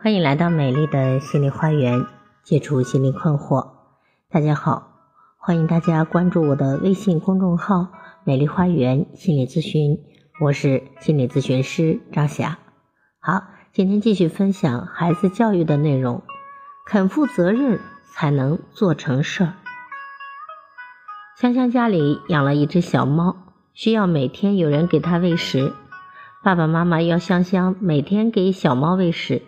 欢迎来到美丽的心理花园，解除心理困惑。大家好，欢迎大家关注我的微信公众号“美丽花园心理咨询”，我是心理咨询师张霞。好，今天继续分享孩子教育的内容，肯负责任才能做成事儿。香香家里养了一只小猫，需要每天有人给它喂食。爸爸妈妈要香香每天给小猫喂食。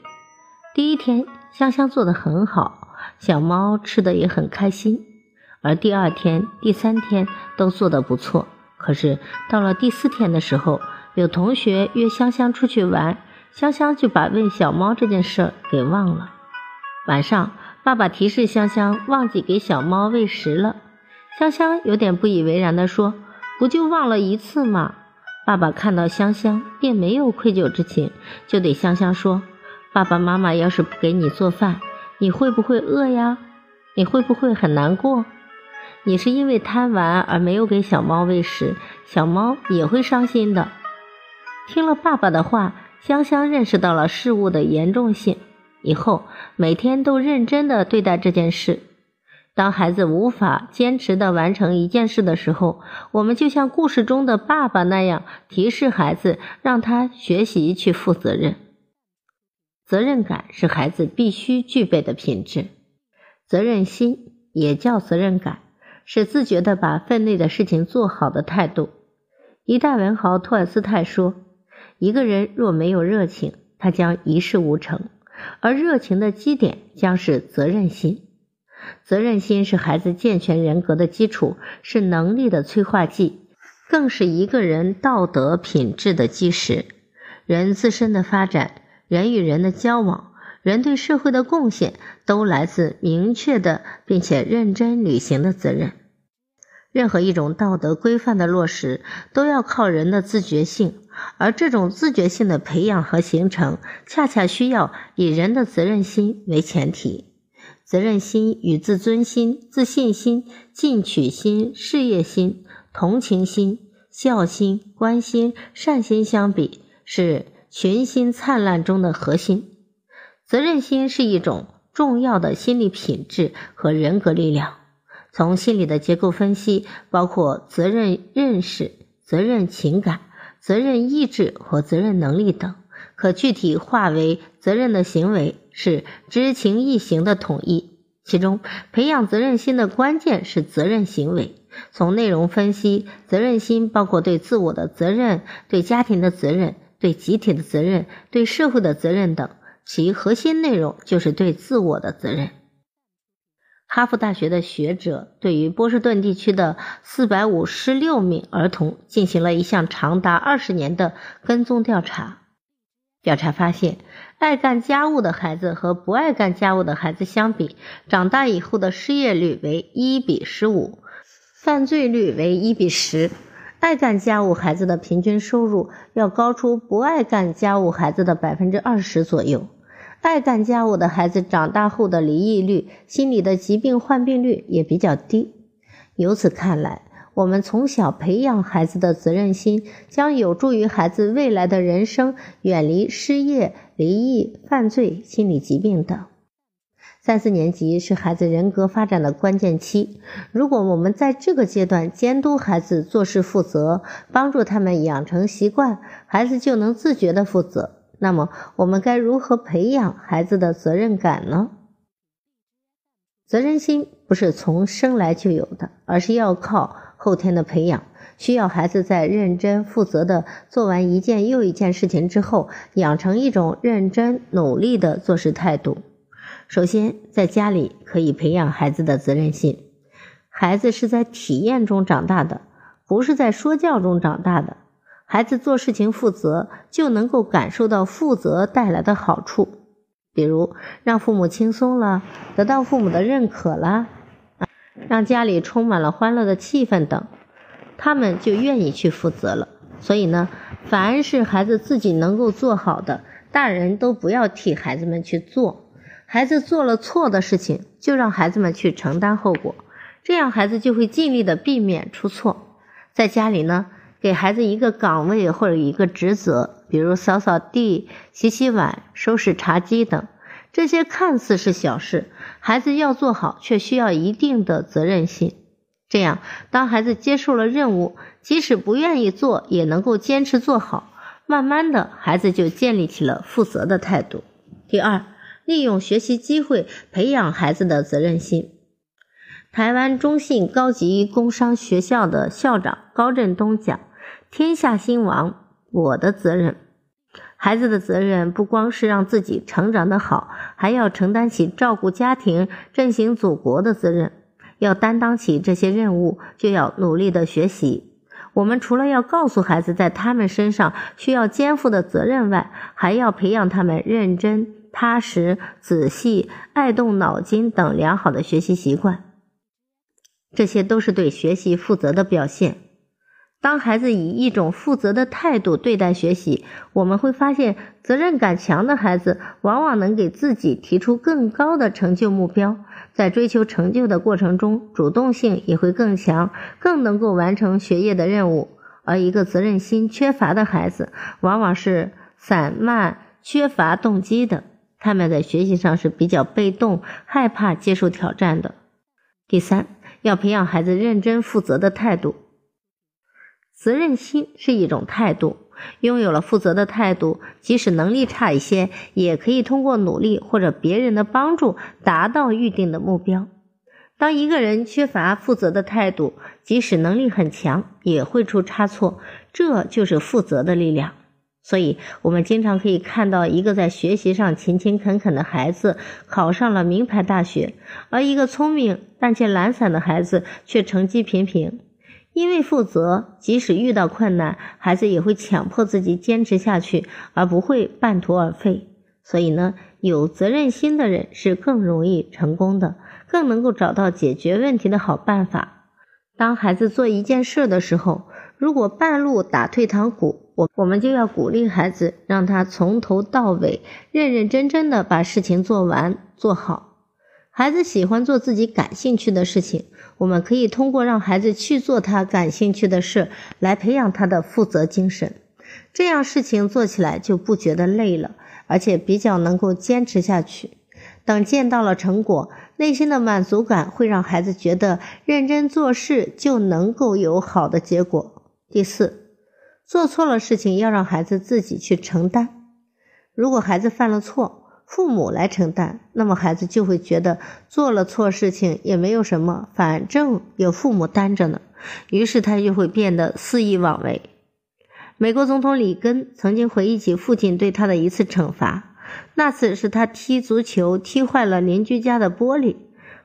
第一天，香香做的很好，小猫吃的也很开心。而第二天、第三天都做的不错。可是到了第四天的时候，有同学约香香出去玩，香香就把喂小猫这件事儿给忘了。晚上，爸爸提示香香忘记给小猫喂食了。香香有点不以为然地说：“不就忘了一次吗？”爸爸看到香香，并没有愧疚之情，就对香香说。爸爸妈妈要是不给你做饭，你会不会饿呀？你会不会很难过？你是因为贪玩而没有给小猫喂食，小猫也会伤心的。听了爸爸的话，香香认识到了事物的严重性，以后每天都认真的对待这件事。当孩子无法坚持的完成一件事的时候，我们就像故事中的爸爸那样，提示孩子，让他学习去负责任。责任感是孩子必须具备的品质，责任心也叫责任感，是自觉的把分内的事情做好的态度。一代文豪托尔斯泰说：“一个人若没有热情，他将一事无成；而热情的基点将是责任心。责任心是孩子健全人格的基础，是能力的催化剂，更是一个人道德品质的基石。人自身的发展。”人与人的交往，人对社会的贡献，都来自明确的并且认真履行的责任。任何一种道德规范的落实，都要靠人的自觉性，而这种自觉性的培养和形成，恰恰需要以人的责任心为前提。责任心与自尊心、自信心、进取心、事业心、同情心、孝心、关心、善心相比，是。群心灿烂中的核心，责任心是一种重要的心理品质和人格力量。从心理的结构分析，包括责任认识、责任情感、责任意志和责任能力等，可具体化为责任的行为是知情意行的统一。其中，培养责任心的关键是责任行为。从内容分析，责任心包括对自我的责任、对家庭的责任。对集体的责任、对社会的责任等，其核心内容就是对自我的责任。哈佛大学的学者对于波士顿地区的四百五十六名儿童进行了一项长达二十年的跟踪调查。调查发现，爱干家务的孩子和不爱干家务的孩子相比，长大以后的失业率为一比十五，犯罪率为一比十。爱干家务孩子的平均收入要高出不爱干家务孩子的百分之二十左右。爱干家务的孩子长大后的离异率、心理的疾病患病率也比较低。由此看来，我们从小培养孩子的责任心，将有助于孩子未来的人生远离失业、离异、犯罪、心理疾病等。三四年级是孩子人格发展的关键期，如果我们在这个阶段监督孩子做事负责，帮助他们养成习惯，孩子就能自觉的负责。那么，我们该如何培养孩子的责任感呢？责任心不是从生来就有的，而是要靠后天的培养，需要孩子在认真负责的做完一件又一件事情之后，养成一种认真努力的做事态度。首先，在家里可以培养孩子的责任心。孩子是在体验中长大的，不是在说教中长大的。孩子做事情负责，就能够感受到负责带来的好处，比如让父母轻松了，得到父母的认可了，让家里充满了欢乐的气氛等，他们就愿意去负责了。所以呢，凡是孩子自己能够做好的，大人都不要替孩子们去做。孩子做了错的事情，就让孩子们去承担后果，这样孩子就会尽力的避免出错。在家里呢，给孩子一个岗位或者一个职责，比如扫扫地、洗洗碗、收拾茶几等，这些看似是小事，孩子要做好，却需要一定的责任心。这样，当孩子接受了任务，即使不愿意做，也能够坚持做好。慢慢的，孩子就建立起了负责的态度。第二，利用学习机会培养孩子的责任心。台湾中信高级工商学校的校长高振东讲：“天下兴亡，我的责任。孩子的责任不光是让自己成长的好，还要承担起照顾家庭、振兴祖国的责任。要担当起这些任务，就要努力的学习。我们除了要告诉孩子在他们身上需要肩负的责任外，还要培养他们认真、踏实、仔细、爱动脑筋等良好的学习习惯。”这些都是对学习负责的表现。当孩子以一种负责的态度对待学习，我们会发现，责任感强的孩子往往能给自己提出更高的成就目标，在追求成就的过程中，主动性也会更强，更能够完成学业的任务。而一个责任心缺乏的孩子，往往是散漫、缺乏动机的，他们在学习上是比较被动，害怕接受挑战的。第三。要培养孩子认真负责的态度，责任心是一种态度。拥有了负责的态度，即使能力差一些，也可以通过努力或者别人的帮助达到预定的目标。当一个人缺乏负责的态度，即使能力很强，也会出差错。这就是负责的力量。所以，我们经常可以看到一个在学习上勤勤恳恳的孩子考上了名牌大学，而一个聪明但却懒散的孩子却成绩平平。因为负责，即使遇到困难，孩子也会强迫自己坚持下去，而不会半途而废。所以呢，有责任心的人是更容易成功的，更能够找到解决问题的好办法。当孩子做一件事的时候，如果半路打退堂鼓，我们就要鼓励孩子，让他从头到尾认认真真的把事情做完做好。孩子喜欢做自己感兴趣的事情，我们可以通过让孩子去做他感兴趣的事来培养他的负责精神，这样事情做起来就不觉得累了，而且比较能够坚持下去。等见到了成果，内心的满足感会让孩子觉得认真做事就能够有好的结果。第四。做错了事情要让孩子自己去承担。如果孩子犯了错，父母来承担，那么孩子就会觉得做了错事情也没有什么，反正有父母担着呢。于是他就会变得肆意妄为。美国总统里根曾经回忆起父亲对他的一次惩罚，那次是他踢足球踢坏了邻居家的玻璃，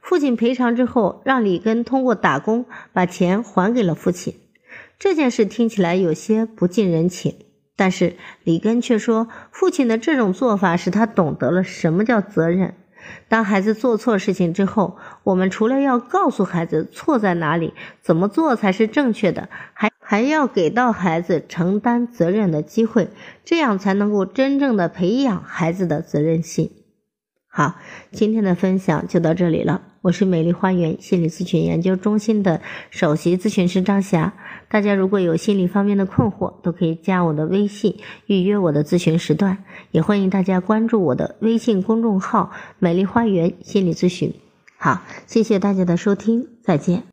父亲赔偿之后，让里根通过打工把钱还给了父亲。这件事听起来有些不近人情，但是里根却说，父亲的这种做法使他懂得了什么叫责任。当孩子做错事情之后，我们除了要告诉孩子错在哪里，怎么做才是正确的，还还要给到孩子承担责任的机会，这样才能够真正的培养孩子的责任心。好，今天的分享就到这里了。我是美丽花园心理咨询研究中心的首席咨询师张霞。大家如果有心理方面的困惑，都可以加我的微信预约我的咨询时段。也欢迎大家关注我的微信公众号“美丽花园心理咨询”。好，谢谢大家的收听，再见。